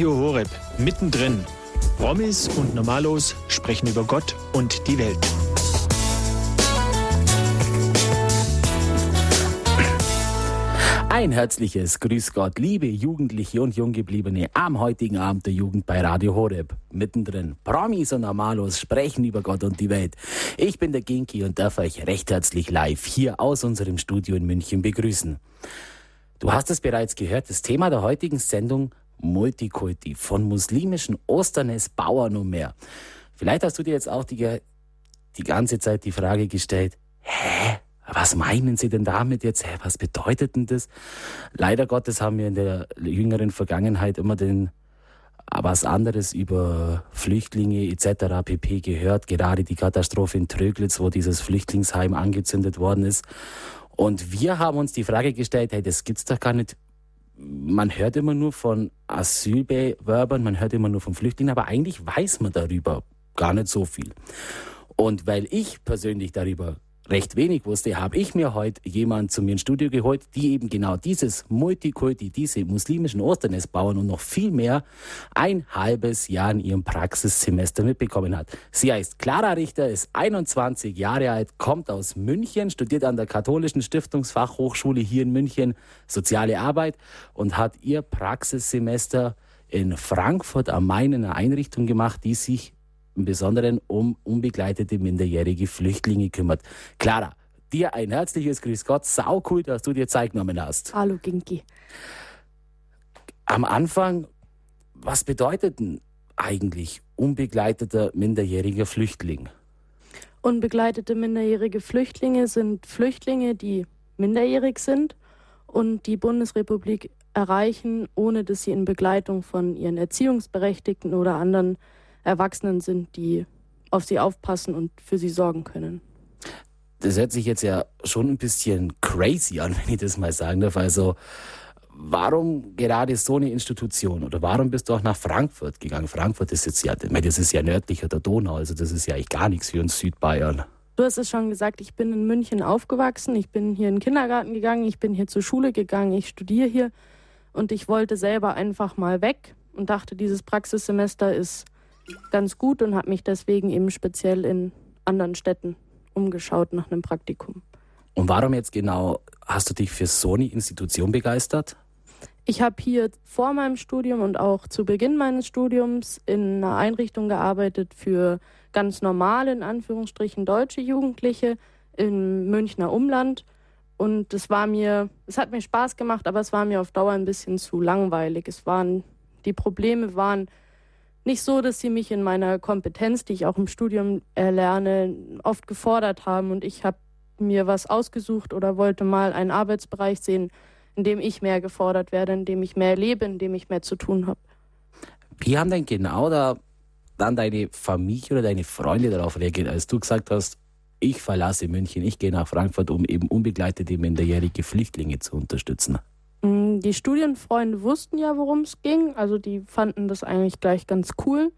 Radio Horeb, mittendrin. Promis und Normalos sprechen über Gott und die Welt. Ein herzliches Grüß Gott, liebe Jugendliche und Junggebliebene am heutigen Abend der Jugend bei Radio Horeb. Mittendrin Promis und Normalos sprechen über Gott und die Welt. Ich bin der Ginki und darf euch recht herzlich live hier aus unserem Studio in München begrüßen. Du hast es bereits gehört, das Thema der heutigen Sendung Multikulti von muslimischen Osternes Bauern und mehr. Vielleicht hast du dir jetzt auch die, die ganze Zeit die Frage gestellt, hä? Was meinen Sie denn damit jetzt? Hä, was bedeutet denn das? Leider Gottes haben wir in der jüngeren Vergangenheit immer den was anderes über Flüchtlinge etc. pp. gehört. Gerade die Katastrophe in Tröglitz, wo dieses Flüchtlingsheim angezündet worden ist. Und wir haben uns die Frage gestellt, hey, das gibt's doch gar nicht. Man hört immer nur von Asylbewerbern, man hört immer nur von Flüchtlingen, aber eigentlich weiß man darüber gar nicht so viel. Und weil ich persönlich darüber recht wenig wusste, habe ich mir heute jemanden zu mir ins Studio geholt, die eben genau dieses Multikulti, diese muslimischen Osternestbauern und noch viel mehr ein halbes Jahr in ihrem Praxissemester mitbekommen hat. Sie heißt Clara Richter, ist 21 Jahre alt, kommt aus München, studiert an der Katholischen Stiftungsfachhochschule hier in München Soziale Arbeit und hat ihr Praxissemester in Frankfurt am Main in einer Einrichtung gemacht, die sich im Besonderen um unbegleitete minderjährige Flüchtlinge kümmert. Clara, dir ein herzliches Grüß Gott. Sau cool, dass du dir Zeit genommen hast. Hallo, Ginki. Am Anfang, was bedeutet denn eigentlich unbegleiteter minderjähriger Flüchtling? Unbegleitete minderjährige Flüchtlinge sind Flüchtlinge, die minderjährig sind und die Bundesrepublik erreichen, ohne dass sie in Begleitung von ihren Erziehungsberechtigten oder anderen Erwachsenen sind, die auf sie aufpassen und für sie sorgen können. Das hört sich jetzt ja schon ein bisschen crazy an, wenn ich das mal sagen darf. Also, warum gerade so eine Institution oder warum bist du auch nach Frankfurt gegangen? Frankfurt ist jetzt ja, ich meine, das ist ja nördlicher der Donau, also das ist ja eigentlich gar nichts für uns Südbayern. Du hast es schon gesagt, ich bin in München aufgewachsen, ich bin hier in den Kindergarten gegangen, ich bin hier zur Schule gegangen, ich studiere hier und ich wollte selber einfach mal weg und dachte, dieses Praxissemester ist ganz gut und habe mich deswegen eben speziell in anderen Städten umgeschaut nach einem Praktikum. Und warum jetzt genau hast du dich für so eine Institution begeistert? Ich habe hier vor meinem Studium und auch zu Beginn meines Studiums in einer Einrichtung gearbeitet für ganz normale, in Anführungsstrichen, deutsche Jugendliche im Münchner Umland. Und es war mir, es hat mir Spaß gemacht, aber es war mir auf Dauer ein bisschen zu langweilig. Es waren, die Probleme waren nicht so, dass sie mich in meiner Kompetenz, die ich auch im Studium erlerne, oft gefordert haben. Und ich habe mir was ausgesucht oder wollte mal einen Arbeitsbereich sehen, in dem ich mehr gefordert werde, in dem ich mehr lebe, in dem ich mehr zu tun habe. Wie haben denn genau da dann deine Familie oder deine Freunde darauf reagiert, als du gesagt hast, ich verlasse München, ich gehe nach Frankfurt, um eben unbegleitete minderjährige Flüchtlinge zu unterstützen? Mm, die Studienfreunde wussten ja, worum es ging. Also die fanden das eigentlich gleich ganz cool.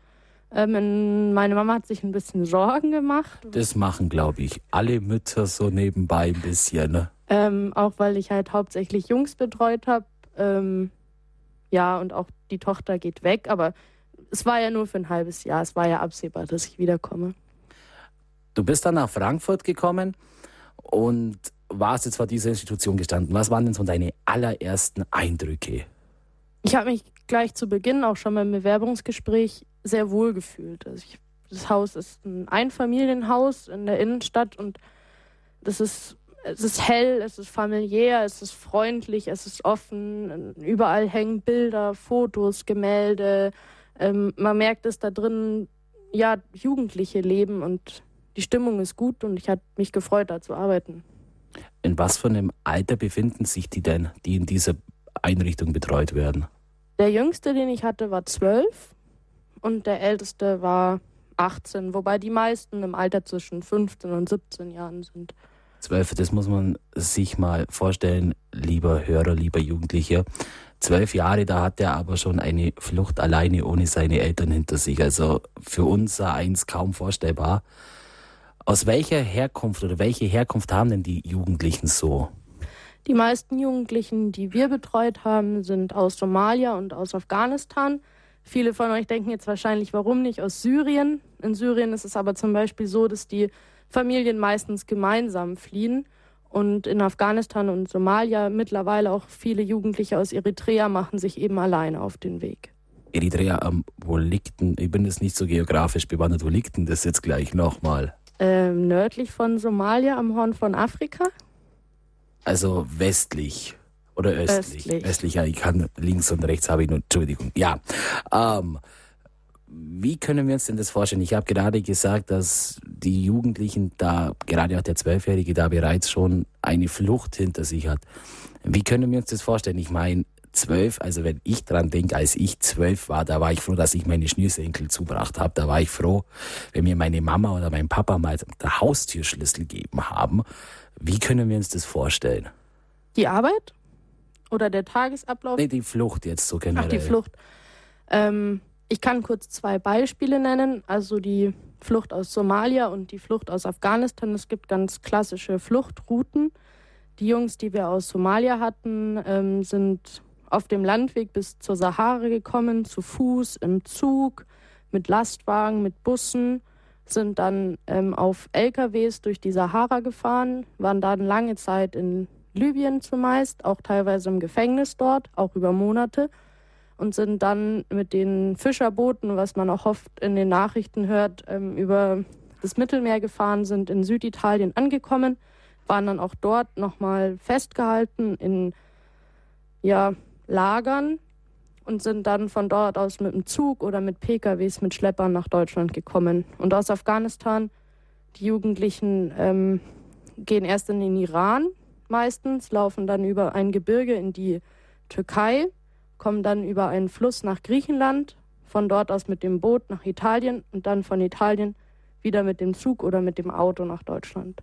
Ähm, meine Mama hat sich ein bisschen Sorgen gemacht. Das machen, glaube ich, alle Mütter so nebenbei ein bisschen. Ne? Ähm, auch weil ich halt hauptsächlich Jungs betreut habe. Ähm, ja, und auch die Tochter geht weg. Aber es war ja nur für ein halbes Jahr. Es war ja absehbar, dass ich wiederkomme. Du bist dann nach Frankfurt gekommen und warst jetzt vor dieser Institution gestanden. Was waren denn so deine allerersten Eindrücke? Ich habe mich gleich zu Beginn auch schon beim Bewerbungsgespräch sehr wohl gefühlt. Also ich, das Haus ist ein Einfamilienhaus in der Innenstadt und das ist, es ist hell, es ist familiär, es ist freundlich, es ist offen. Überall hängen Bilder, Fotos, Gemälde. Ähm, man merkt, dass da drin ja Jugendliche leben und die Stimmung ist gut und ich habe mich gefreut, da zu arbeiten. In was für einem Alter befinden sich die denn, die in dieser Einrichtung betreut werden? Der jüngste, den ich hatte, war zwölf und der älteste war 18, wobei die meisten im Alter zwischen 15 und 17 Jahren sind. Zwölf, das muss man sich mal vorstellen, lieber Hörer, lieber Jugendlicher. Zwölf Jahre, da hat er aber schon eine Flucht alleine ohne seine Eltern hinter sich. Also für uns eins kaum vorstellbar. Aus welcher Herkunft oder welche Herkunft haben denn die Jugendlichen so? Die meisten Jugendlichen, die wir betreut haben, sind aus Somalia und aus Afghanistan. Viele von euch denken jetzt wahrscheinlich, warum nicht aus Syrien? In Syrien ist es aber zum Beispiel so, dass die Familien meistens gemeinsam fliehen. Und in Afghanistan und Somalia mittlerweile auch viele Jugendliche aus Eritrea machen sich eben alleine auf den Weg. Eritrea, ähm, wo liegt denn, ich bin jetzt nicht so geografisch bewandert, wo liegt denn das jetzt gleich nochmal? Ähm, nördlich von Somalia am Horn von Afrika. Also westlich oder östlich? Östlich. Östlich, ja, ich kann links und rechts habe ich nur, Entschuldigung. Ja, ähm, wie können wir uns denn das vorstellen? Ich habe gerade gesagt, dass die Jugendlichen da, gerade auch der Zwölfjährige, da bereits schon eine Flucht hinter sich hat. Wie können wir uns das vorstellen? Ich meine, zwölf, also wenn ich dran denke, als ich zwölf war, da war ich froh, dass ich meine Schnürsenkel zubracht habe. Da war ich froh, wenn mir meine Mama oder mein Papa mal der Haustürschlüssel gegeben haben. Wie können wir uns das vorstellen? Die Arbeit oder der Tagesablauf? Nee, die Flucht jetzt so generell. Ach, die Flucht. Ähm, ich kann kurz zwei Beispiele nennen, also die Flucht aus Somalia und die Flucht aus Afghanistan. Es gibt ganz klassische Fluchtrouten. Die Jungs, die wir aus Somalia hatten, ähm, sind auf dem Landweg bis zur Sahara gekommen, zu Fuß, im Zug, mit Lastwagen, mit Bussen, sind dann ähm, auf LKWs durch die Sahara gefahren, waren dann lange Zeit in Libyen zumeist, auch teilweise im Gefängnis dort, auch über Monate und sind dann mit den Fischerbooten, was man auch oft in den Nachrichten hört, ähm, über das Mittelmeer gefahren sind, in Süditalien angekommen, waren dann auch dort nochmal festgehalten in ja, Lagern und sind dann von dort aus mit dem Zug oder mit PKWs, mit Schleppern nach Deutschland gekommen. Und aus Afghanistan, die Jugendlichen ähm, gehen erst in den Iran meistens, laufen dann über ein Gebirge in die Türkei kommen dann über einen Fluss nach Griechenland, von dort aus mit dem Boot nach Italien und dann von Italien wieder mit dem Zug oder mit dem Auto nach Deutschland.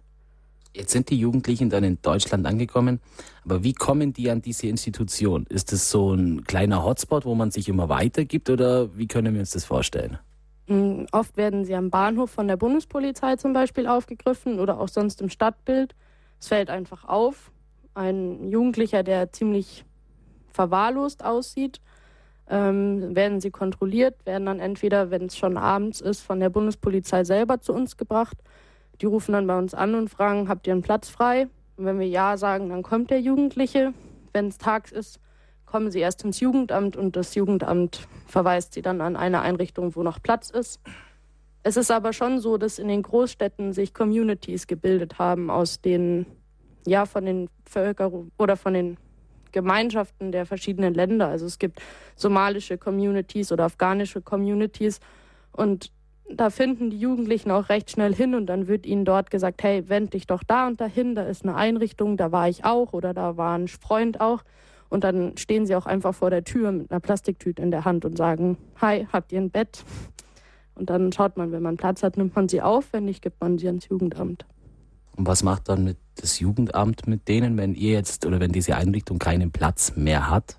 Jetzt sind die Jugendlichen dann in Deutschland angekommen, aber wie kommen die an diese Institution? Ist das so ein kleiner Hotspot, wo man sich immer weitergibt oder wie können wir uns das vorstellen? Mm, oft werden sie am Bahnhof von der Bundespolizei zum Beispiel aufgegriffen oder auch sonst im Stadtbild. Es fällt einfach auf. Ein Jugendlicher, der ziemlich verwahrlost aussieht, ähm, werden sie kontrolliert, werden dann entweder, wenn es schon abends ist, von der Bundespolizei selber zu uns gebracht. Die rufen dann bei uns an und fragen, habt ihr einen Platz frei? Und wenn wir ja sagen, dann kommt der Jugendliche. Wenn es tags ist, kommen sie erst ins Jugendamt und das Jugendamt verweist sie dann an eine Einrichtung, wo noch Platz ist. Es ist aber schon so, dass in den Großstädten sich Communities gebildet haben aus den, ja, von den Völker oder von den Gemeinschaften der verschiedenen Länder. Also es gibt somalische Communities oder afghanische Communities und da finden die Jugendlichen auch recht schnell hin und dann wird ihnen dort gesagt, hey, wend dich doch da und dahin, da ist eine Einrichtung, da war ich auch oder da war ein Freund auch. Und dann stehen sie auch einfach vor der Tür mit einer Plastiktüte in der Hand und sagen, hi, habt ihr ein Bett? Und dann schaut man, wenn man Platz hat, nimmt man sie auf, wenn nicht, gibt man sie ans Jugendamt. Und was macht dann das Jugendamt mit denen, wenn ihr jetzt oder wenn diese Einrichtung keinen Platz mehr hat?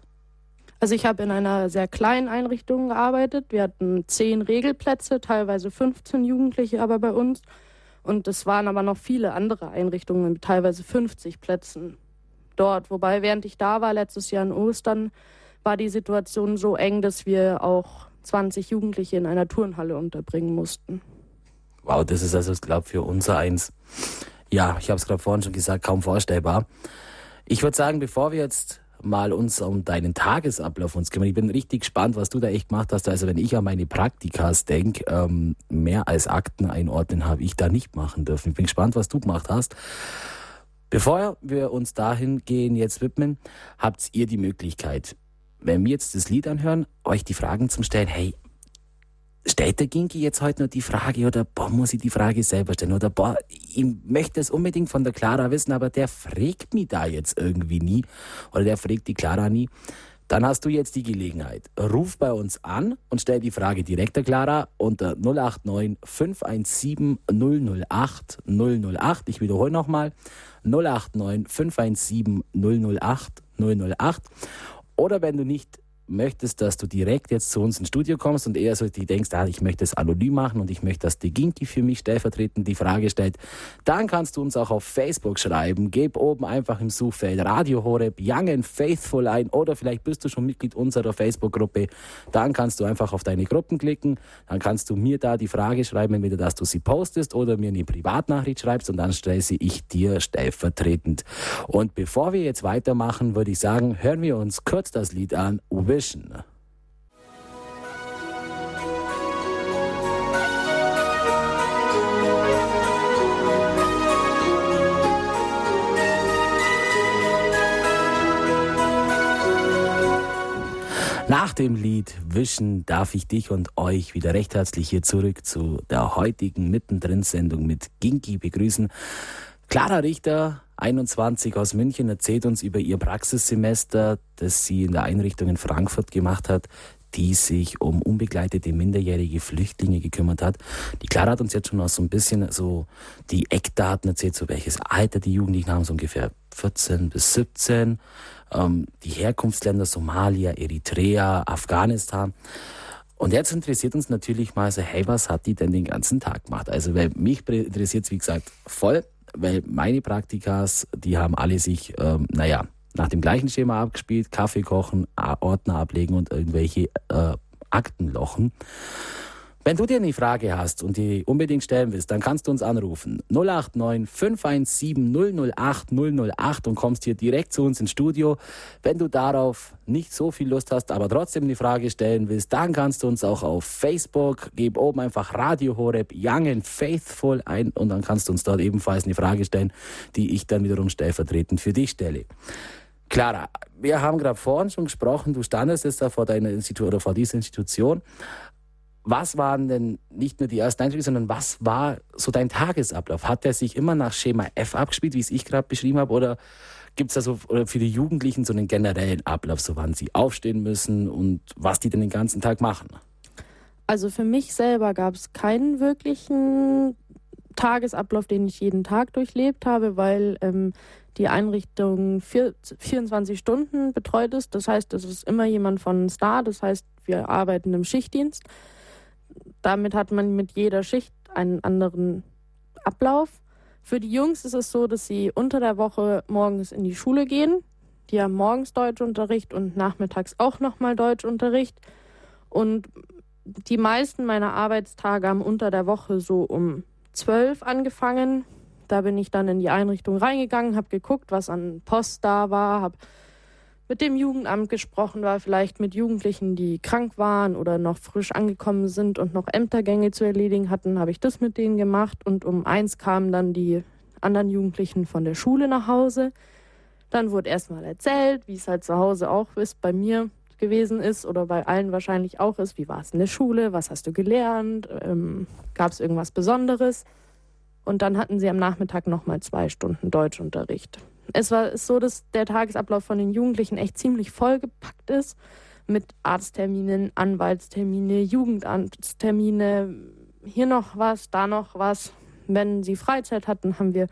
Also ich habe in einer sehr kleinen Einrichtung gearbeitet. Wir hatten zehn Regelplätze, teilweise 15 Jugendliche aber bei uns. Und es waren aber noch viele andere Einrichtungen mit teilweise 50 Plätzen dort. Wobei, während ich da war, letztes Jahr in Ostern, war die Situation so eng, dass wir auch 20 Jugendliche in einer Turnhalle unterbringen mussten. Wow, das ist also, ich glaube, für unser eins ja, ich habe es gerade vorhin schon gesagt, kaum vorstellbar. Ich würde sagen, bevor wir jetzt mal uns um deinen Tagesablauf uns kümmern. Ich bin richtig gespannt, was du da echt gemacht hast. Also wenn ich an meine Praktikas denke, ähm, mehr als Akten einordnen habe ich da nicht machen dürfen. Ich bin gespannt, was du gemacht hast. Bevor wir uns dahin gehen, jetzt widmen, habt ihr die Möglichkeit, wenn wir jetzt das Lied anhören, euch die Fragen zum Stellen, hey, stellt der Ginki jetzt heute noch die Frage oder boah, muss ich die Frage selber stellen oder boah, ich möchte es unbedingt von der Clara wissen, aber der fragt mich da jetzt irgendwie nie oder der fragt die Clara nie. Dann hast du jetzt die Gelegenheit. Ruf bei uns an und stell die Frage direkt der Clara unter 089 517 008 008. Ich wiederhole nochmal 089 517 008 008. Oder wenn du nicht möchtest, dass du direkt jetzt zu uns ins Studio kommst und eher so die denkst, ah, ich möchte es anonym machen und ich möchte, dass die Ginki für mich stellvertretend die Frage stellt, dann kannst du uns auch auf Facebook schreiben. Gib oben einfach im Suchfeld Radio Horeb Young and Faithful ein oder vielleicht bist du schon Mitglied unserer Facebook-Gruppe. Dann kannst du einfach auf deine Gruppen klicken. Dann kannst du mir da die Frage schreiben, entweder dass du sie postest oder mir eine Privatnachricht schreibst und dann stelle sie ich dir stellvertretend. Und bevor wir jetzt weitermachen, würde ich sagen, hören wir uns kurz das Lied an Vision. Nach dem Lied Wischen darf ich dich und euch wieder recht herzlich hier zurück zu der heutigen Mittendrin-Sendung mit Ginki begrüßen. Clara Richter, 21 aus München, erzählt uns über ihr Praxissemester, das sie in der Einrichtung in Frankfurt gemacht hat, die sich um unbegleitete minderjährige Flüchtlinge gekümmert hat. Die Clara hat uns jetzt schon auch so ein bisschen so die Eckdaten erzählt, so welches Alter die Jugendlichen haben, so ungefähr 14 bis 17 ähm, die Herkunftsländer Somalia, Eritrea, Afghanistan. Und jetzt interessiert uns natürlich mal so, hey, was hat die denn den ganzen Tag gemacht? Also, weil mich interessiert es, wie gesagt, voll, weil meine Praktikas, die haben alle sich, ähm, naja, nach dem gleichen Schema abgespielt, Kaffee kochen, Ordner ablegen und irgendwelche äh, Akten lochen. Wenn du dir eine Frage hast und die unbedingt stellen willst, dann kannst du uns anrufen. 089 517 008 008 und kommst hier direkt zu uns ins Studio. Wenn du darauf nicht so viel Lust hast, aber trotzdem eine Frage stellen willst, dann kannst du uns auch auf Facebook, gib oben einfach Radio Horeb Young and Faithful ein und dann kannst du uns dort ebenfalls eine Frage stellen, die ich dann wiederum stellvertretend für dich stelle. Clara, wir haben gerade vorhin schon gesprochen, du standest jetzt da vor deiner Institution oder vor dieser Institution was waren denn nicht nur die ersten Eindrücke, sondern was war so dein Tagesablauf? Hat der sich immer nach Schema F abgespielt, wie es ich gerade beschrieben habe, oder gibt es da so für die Jugendlichen so einen generellen Ablauf, so wann sie aufstehen müssen und was die denn den ganzen Tag machen? Also für mich selber gab es keinen wirklichen Tagesablauf, den ich jeden Tag durchlebt habe, weil ähm, die Einrichtung vier, 24 Stunden betreut ist. Das heißt, es ist immer jemand von da. Das heißt, wir arbeiten im Schichtdienst. Damit hat man mit jeder Schicht einen anderen Ablauf. Für die Jungs ist es so, dass sie unter der Woche morgens in die Schule gehen. Die haben morgens Deutschunterricht und nachmittags auch nochmal Deutschunterricht. Und die meisten meiner Arbeitstage haben unter der Woche so um zwölf angefangen. Da bin ich dann in die Einrichtung reingegangen, habe geguckt, was an Post da war, habe mit dem Jugendamt gesprochen war, vielleicht mit Jugendlichen, die krank waren oder noch frisch angekommen sind und noch Ämtergänge zu erledigen hatten, habe ich das mit denen gemacht. Und um eins kamen dann die anderen Jugendlichen von der Schule nach Hause. Dann wurde erstmal erzählt, wie es halt zu Hause auch ist, bei mir gewesen ist oder bei allen wahrscheinlich auch ist. Wie war es in der Schule? Was hast du gelernt? Ähm, Gab es irgendwas Besonderes? Und dann hatten sie am Nachmittag nochmal zwei Stunden Deutschunterricht es war so, dass der Tagesablauf von den Jugendlichen echt ziemlich vollgepackt ist mit Arztterminen, Anwaltstermine, Jugendamtstermine, hier noch was, da noch was. Wenn sie Freizeit hatten, haben wir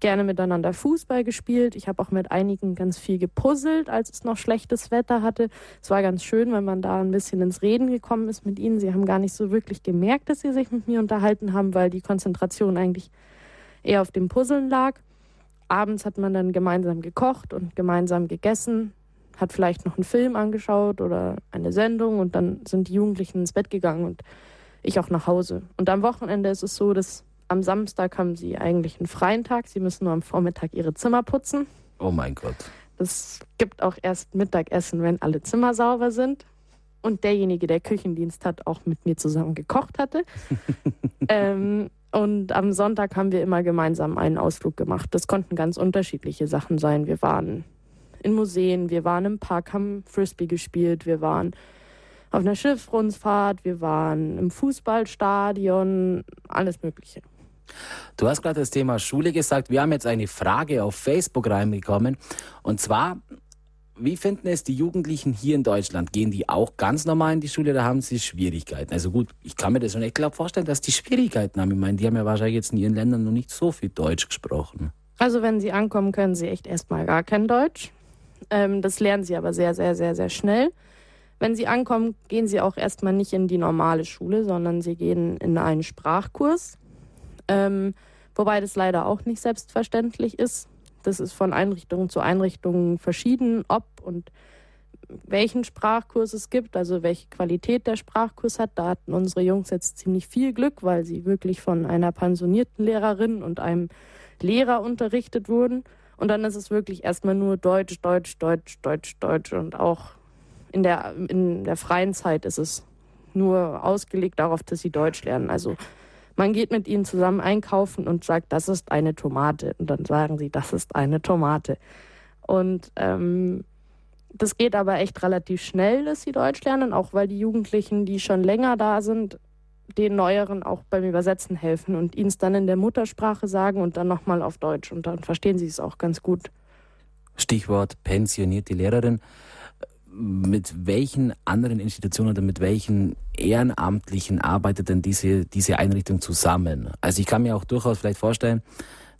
gerne miteinander Fußball gespielt. Ich habe auch mit einigen ganz viel gepuzzelt, als es noch schlechtes Wetter hatte. Es war ganz schön, wenn man da ein bisschen ins Reden gekommen ist mit ihnen. Sie haben gar nicht so wirklich gemerkt, dass sie sich mit mir unterhalten haben, weil die Konzentration eigentlich eher auf dem Puzzeln lag abends hat man dann gemeinsam gekocht und gemeinsam gegessen, hat vielleicht noch einen Film angeschaut oder eine Sendung und dann sind die Jugendlichen ins Bett gegangen und ich auch nach Hause. Und am Wochenende ist es so, dass am Samstag haben sie eigentlich einen freien Tag. Sie müssen nur am Vormittag ihre Zimmer putzen. Oh mein Gott. Es gibt auch erst Mittagessen, wenn alle Zimmer sauber sind. Und derjenige, der Küchendienst hat, auch mit mir zusammen gekocht hatte. ähm, und am Sonntag haben wir immer gemeinsam einen Ausflug gemacht. Das konnten ganz unterschiedliche Sachen sein. Wir waren in Museen, wir waren im Park, haben Frisbee gespielt, wir waren auf einer Schiffsrundfahrt, wir waren im Fußballstadion, alles Mögliche. Du hast gerade das Thema Schule gesagt. Wir haben jetzt eine Frage auf Facebook reinbekommen. Und zwar wie finden es die Jugendlichen hier in Deutschland? Gehen die auch ganz normal in die Schule oder haben sie Schwierigkeiten? Also gut, ich kann mir das schon echt klar vorstellen, dass die Schwierigkeiten haben. Ich meine, die haben ja wahrscheinlich jetzt in ihren Ländern noch nicht so viel Deutsch gesprochen. Also wenn sie ankommen, können sie echt erstmal gar kein Deutsch. Ähm, das lernen sie aber sehr, sehr, sehr, sehr schnell. Wenn sie ankommen, gehen sie auch erstmal nicht in die normale Schule, sondern sie gehen in einen Sprachkurs. Ähm, wobei das leider auch nicht selbstverständlich ist. Das ist von Einrichtung zu Einrichtung verschieden, ob und welchen Sprachkurs es gibt, also welche Qualität der Sprachkurs hat. Da hatten unsere Jungs jetzt ziemlich viel Glück, weil sie wirklich von einer pensionierten Lehrerin und einem Lehrer unterrichtet wurden. Und dann ist es wirklich erstmal nur Deutsch, Deutsch, Deutsch, Deutsch, Deutsch. Und auch in der, in der freien Zeit ist es nur ausgelegt darauf, dass sie Deutsch lernen. Also man geht mit ihnen zusammen einkaufen und sagt, das ist eine Tomate. Und dann sagen sie, das ist eine Tomate. Und ähm, das geht aber echt relativ schnell, dass sie Deutsch lernen, auch weil die Jugendlichen, die schon länger da sind, den Neueren auch beim Übersetzen helfen und ihnen es dann in der Muttersprache sagen und dann nochmal auf Deutsch. Und dann verstehen sie es auch ganz gut. Stichwort pensionierte Lehrerin mit welchen anderen Institutionen oder mit welchen Ehrenamtlichen arbeitet denn diese, diese Einrichtung zusammen? Also ich kann mir auch durchaus vielleicht vorstellen,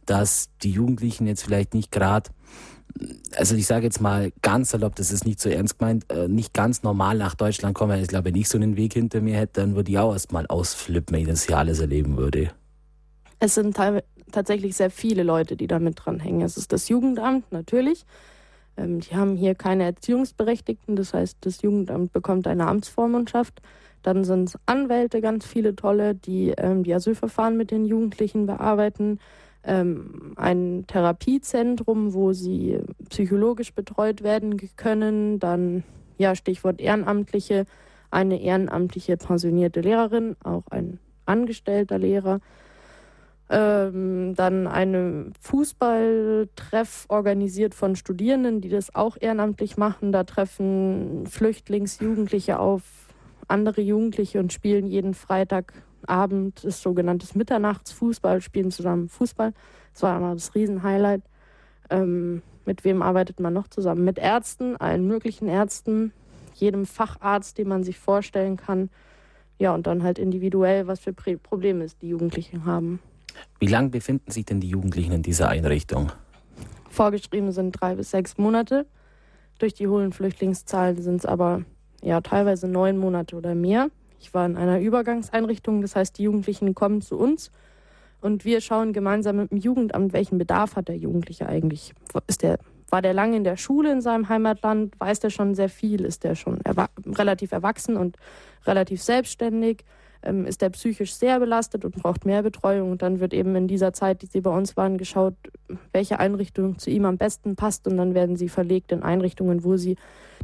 dass die Jugendlichen jetzt vielleicht nicht gerade, also ich sage jetzt mal ganz salopp, das ist nicht so ernst gemeint, äh, nicht ganz normal nach Deutschland kommen. Ich glaube, wenn ich so einen Weg hinter mir hätte, dann würde ich auch erstmal ausflippen, wenn ich das hier alles erleben würde. Es sind tatsächlich sehr viele Leute, die da mit dranhängen. Es ist das Jugendamt natürlich, ähm, die haben hier keine Erziehungsberechtigten, das heißt, das Jugendamt bekommt eine Amtsvormundschaft. Dann sind es Anwälte, ganz viele tolle, die ähm, die Asylverfahren mit den Jugendlichen bearbeiten. Ähm, ein Therapiezentrum, wo sie psychologisch betreut werden können. Dann, ja, Stichwort Ehrenamtliche, eine ehrenamtliche pensionierte Lehrerin, auch ein angestellter Lehrer. Ähm, dann einen Fußballtreff organisiert von Studierenden, die das auch ehrenamtlich machen. Da treffen Flüchtlingsjugendliche auf andere Jugendliche und spielen jeden Freitagabend das sogenanntes Mitternachtsfußball, spielen zusammen Fußball. Das war immer das Riesenhighlight. Ähm, mit wem arbeitet man noch zusammen? Mit Ärzten, allen möglichen Ärzten, jedem Facharzt, den man sich vorstellen kann. Ja, und dann halt individuell, was für Probleme es die Jugendlichen haben. Wie lange befinden sich denn die Jugendlichen in dieser Einrichtung? Vorgeschrieben sind drei bis sechs Monate. Durch die hohen Flüchtlingszahlen sind es aber ja teilweise neun Monate oder mehr. Ich war in einer Übergangseinrichtung, das heißt, die Jugendlichen kommen zu uns und wir schauen gemeinsam mit dem Jugendamt, welchen Bedarf hat der Jugendliche eigentlich. Ist der, war der lange in der Schule in seinem Heimatland? Weiß der schon sehr viel? Ist der schon erwa relativ erwachsen und relativ selbstständig? Ähm, ist der psychisch sehr belastet und braucht mehr Betreuung. Und dann wird eben in dieser Zeit, die sie bei uns waren, geschaut, welche Einrichtung zu ihm am besten passt. Und dann werden sie verlegt in Einrichtungen, wo sie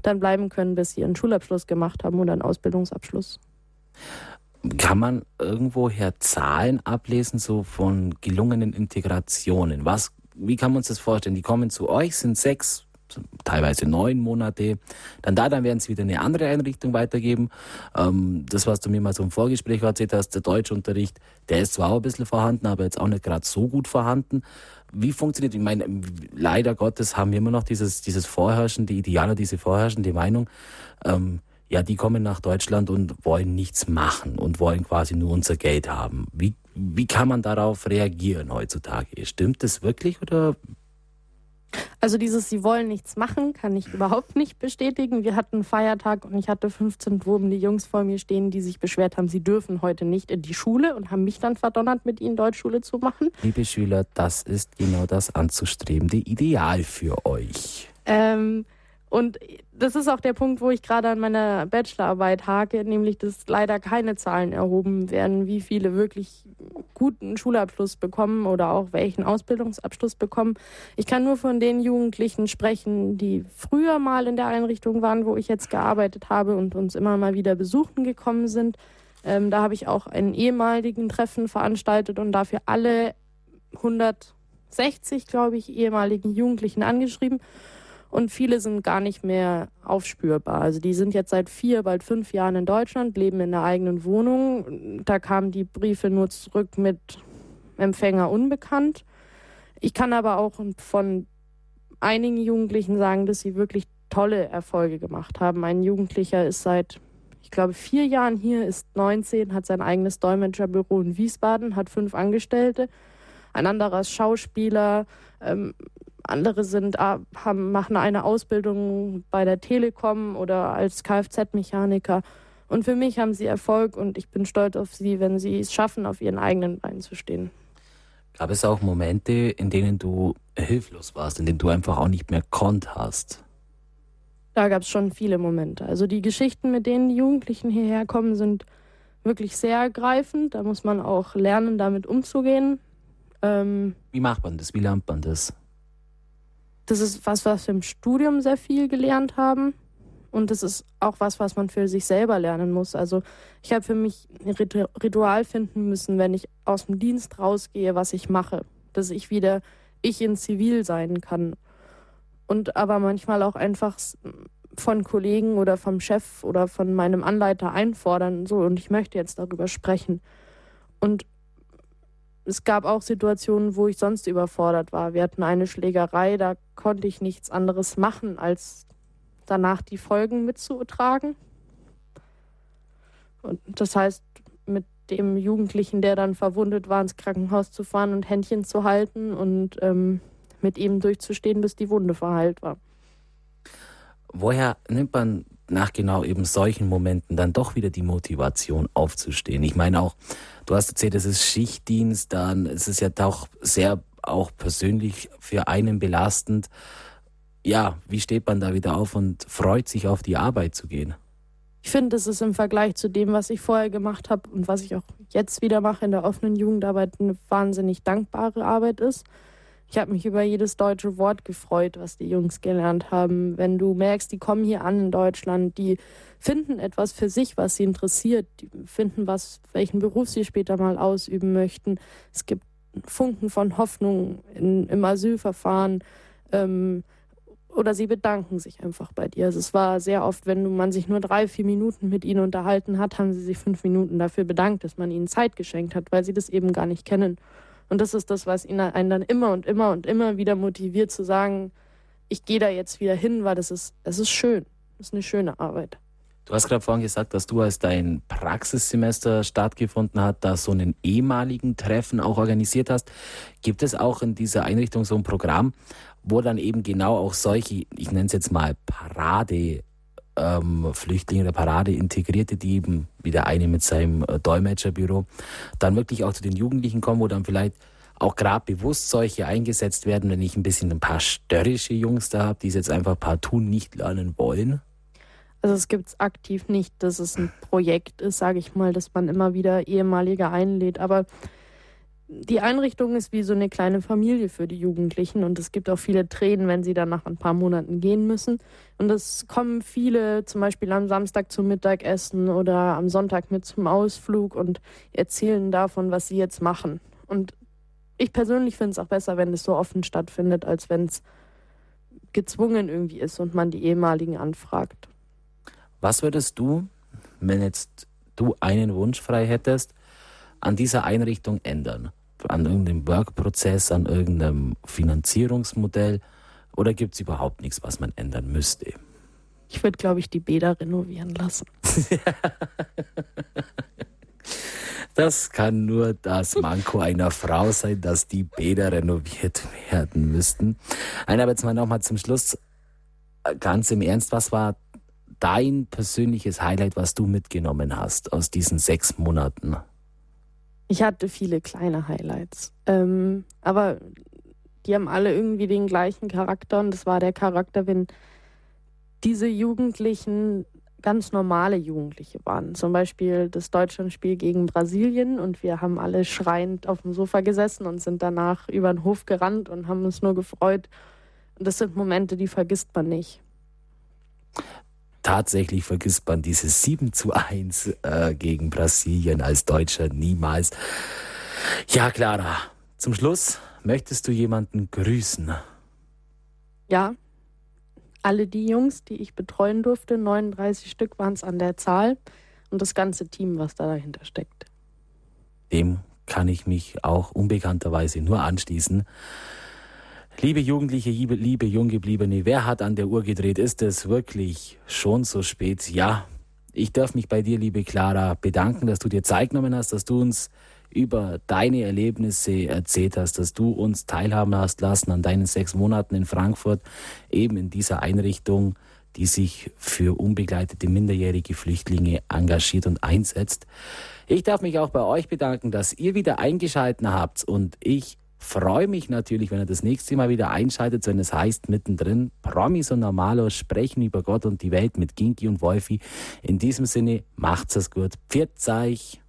dann bleiben können, bis sie einen Schulabschluss gemacht haben oder einen Ausbildungsabschluss. Kann man irgendwoher Zahlen ablesen, so von gelungenen Integrationen? Was, wie kann man uns das vorstellen? Die kommen zu euch, sind sechs, teilweise neun Monate. Dann da, dann werden sie wieder eine andere Einrichtung weitergeben. Ähm, das, was du mir mal so im Vorgespräch erzählt hast, der Deutschunterricht, der ist zwar auch ein bisschen vorhanden, aber jetzt auch nicht gerade so gut vorhanden. Wie funktioniert, ich meine, leider Gottes haben wir immer noch dieses, dieses vorherrschende Ideal, diese vorherrschende Meinung, ähm, ja, die kommen nach Deutschland und wollen nichts machen und wollen quasi nur unser Geld haben. Wie, wie kann man darauf reagieren heutzutage? Stimmt das wirklich oder also dieses Sie wollen nichts machen, kann ich überhaupt nicht bestätigen. Wir hatten Feiertag und ich hatte 15 Wurben, die Jungs vor mir stehen, die sich beschwert haben, sie dürfen heute nicht in die Schule und haben mich dann verdonnert, mit ihnen Deutschschule zu machen. Liebe Schüler, das ist genau das anzustrebende Ideal für euch. Ähm, und das ist auch der Punkt, wo ich gerade an meiner Bachelorarbeit hake, nämlich dass leider keine Zahlen erhoben werden, wie viele wirklich guten Schulabschluss bekommen oder auch welchen Ausbildungsabschluss bekommen. Ich kann nur von den Jugendlichen sprechen, die früher mal in der Einrichtung waren, wo ich jetzt gearbeitet habe und uns immer mal wieder besuchen gekommen sind. Ähm, da habe ich auch einen ehemaligen Treffen veranstaltet und dafür alle 160, glaube ich, ehemaligen Jugendlichen angeschrieben und viele sind gar nicht mehr aufspürbar. Also die sind jetzt seit vier, bald fünf Jahren in Deutschland, leben in einer eigenen Wohnung. Da kamen die Briefe nur zurück mit Empfänger unbekannt. Ich kann aber auch von einigen Jugendlichen sagen, dass sie wirklich tolle Erfolge gemacht haben. Ein Jugendlicher ist seit, ich glaube, vier Jahren hier, ist 19, hat sein eigenes Dolmetscherbüro in Wiesbaden, hat fünf Angestellte. Ein anderer ist Schauspieler, ähm, andere sind, haben, machen eine Ausbildung bei der Telekom oder als Kfz-Mechaniker. Und für mich haben sie Erfolg und ich bin stolz auf sie, wenn sie es schaffen, auf ihren eigenen Beinen zu stehen. Gab es auch Momente, in denen du hilflos warst, in denen du einfach auch nicht mehr konnt hast? Da gab es schon viele Momente. Also die Geschichten, mit denen die Jugendlichen hierher kommen, sind wirklich sehr ergreifend. Da muss man auch lernen, damit umzugehen. Ähm, Wie macht man das? Wie lernt man das? Das ist was, was wir im Studium sehr viel gelernt haben. Und das ist auch was, was man für sich selber lernen muss. Also ich habe für mich ein Ritual finden müssen, wenn ich aus dem Dienst rausgehe, was ich mache. Dass ich wieder ich in Zivil sein kann. Und aber manchmal auch einfach von Kollegen oder vom Chef oder von meinem Anleiter einfordern. So, und ich möchte jetzt darüber sprechen. Und es gab auch Situationen, wo ich sonst überfordert war. Wir hatten eine Schlägerei, da konnte ich nichts anderes machen, als danach die Folgen mitzutragen. Und das heißt, mit dem Jugendlichen, der dann verwundet war, ins Krankenhaus zu fahren und Händchen zu halten und ähm, mit ihm durchzustehen, bis die Wunde verheilt war. Woher nimmt man nach genau eben solchen Momenten dann doch wieder die Motivation aufzustehen? Ich meine auch, du hast erzählt, es ist Schichtdienst, dann ist es ja doch sehr auch persönlich für einen belastend. Ja, wie steht man da wieder auf und freut sich auf die Arbeit zu gehen? Ich finde, es ist im Vergleich zu dem, was ich vorher gemacht habe und was ich auch jetzt wieder mache in der offenen Jugendarbeit, eine wahnsinnig dankbare Arbeit ist. Ich habe mich über jedes deutsche Wort gefreut, was die Jungs gelernt haben. Wenn du merkst, die kommen hier an in Deutschland, die finden etwas für sich, was sie interessiert, die finden was, welchen Beruf sie später mal ausüben möchten. Es gibt Funken von Hoffnung in, im Asylverfahren. Ähm, oder sie bedanken sich einfach bei dir. Also es war sehr oft, wenn man sich nur drei, vier Minuten mit ihnen unterhalten hat, haben sie sich fünf Minuten dafür bedankt, dass man ihnen Zeit geschenkt hat, weil sie das eben gar nicht kennen. Und das ist das, was ihn einen dann immer und immer und immer wieder motiviert zu sagen, ich gehe da jetzt wieder hin, weil das ist, es ist schön. Das ist eine schöne Arbeit. Du hast gerade vorhin gesagt, dass du, als dein Praxissemester stattgefunden hat, da so einen ehemaligen Treffen auch organisiert hast. Gibt es auch in dieser Einrichtung so ein Programm, wo dann eben genau auch solche, ich nenne es jetzt mal Parade ähm, Flüchtlinge der Parade Integrierte, die eben wie der eine mit seinem äh, Dolmetscherbüro dann wirklich auch zu den Jugendlichen kommen, wo dann vielleicht auch gerade bewusst solche eingesetzt werden, wenn ich ein bisschen ein paar störrische Jungs da habe, die es jetzt einfach partout nicht lernen wollen? Also es gibt es aktiv nicht, dass es ein Projekt ist, sage ich mal, dass man immer wieder ehemalige einlädt. Aber die Einrichtung ist wie so eine kleine Familie für die Jugendlichen und es gibt auch viele Tränen, wenn sie dann nach ein paar Monaten gehen müssen. Und es kommen viele zum Beispiel am Samstag zum Mittagessen oder am Sonntag mit zum Ausflug und erzählen davon, was sie jetzt machen. Und ich persönlich finde es auch besser, wenn es so offen stattfindet, als wenn es gezwungen irgendwie ist und man die ehemaligen anfragt. Was würdest du, wenn jetzt du einen Wunsch frei hättest, an dieser Einrichtung ändern? An irgendeinem Workprozess, an irgendeinem Finanzierungsmodell? Oder gibt es überhaupt nichts, was man ändern müsste? Ich würde, glaube ich, die Bäder renovieren lassen. das kann nur das Manko einer Frau sein, dass die Bäder renoviert werden müssten. Nein, aber jetzt mal nochmal zum Schluss. Ganz im Ernst, was war dein persönliches Highlight, was du mitgenommen hast aus diesen sechs Monaten? Ich hatte viele kleine Highlights. Ähm, aber die haben alle irgendwie den gleichen Charakter und das war der Charakter, wenn diese Jugendlichen ganz normale Jugendliche waren. Zum Beispiel das Deutschlandspiel gegen Brasilien und wir haben alle schreiend auf dem Sofa gesessen und sind danach über den Hof gerannt und haben uns nur gefreut. Und das sind Momente, die vergisst man nicht tatsächlich vergisst man dieses 7 zu 1 äh, gegen Brasilien als Deutscher niemals. Ja, Clara, zum Schluss möchtest du jemanden grüßen? Ja, alle die Jungs, die ich betreuen durfte, 39 Stück waren es an der Zahl und das ganze Team, was da dahinter steckt. Dem kann ich mich auch unbekannterweise nur anschließen. Liebe Jugendliche, liebe, liebe Junggebliebene, wer hat an der Uhr gedreht? Ist es wirklich schon so spät? Ja, ich darf mich bei dir, liebe Clara, bedanken, dass du dir Zeit genommen hast, dass du uns über deine Erlebnisse erzählt hast, dass du uns teilhaben hast lassen an deinen sechs Monaten in Frankfurt, eben in dieser Einrichtung, die sich für unbegleitete minderjährige Flüchtlinge engagiert und einsetzt. Ich darf mich auch bei euch bedanken, dass ihr wieder eingeschalten habt und ich freue mich natürlich, wenn ihr das nächste Mal wieder einschaltet, wenn es heißt mittendrin Promis und Normalos sprechen über Gott und die Welt mit Ginki und Wolfi. In diesem Sinne, macht's es gut. Pfiat euch.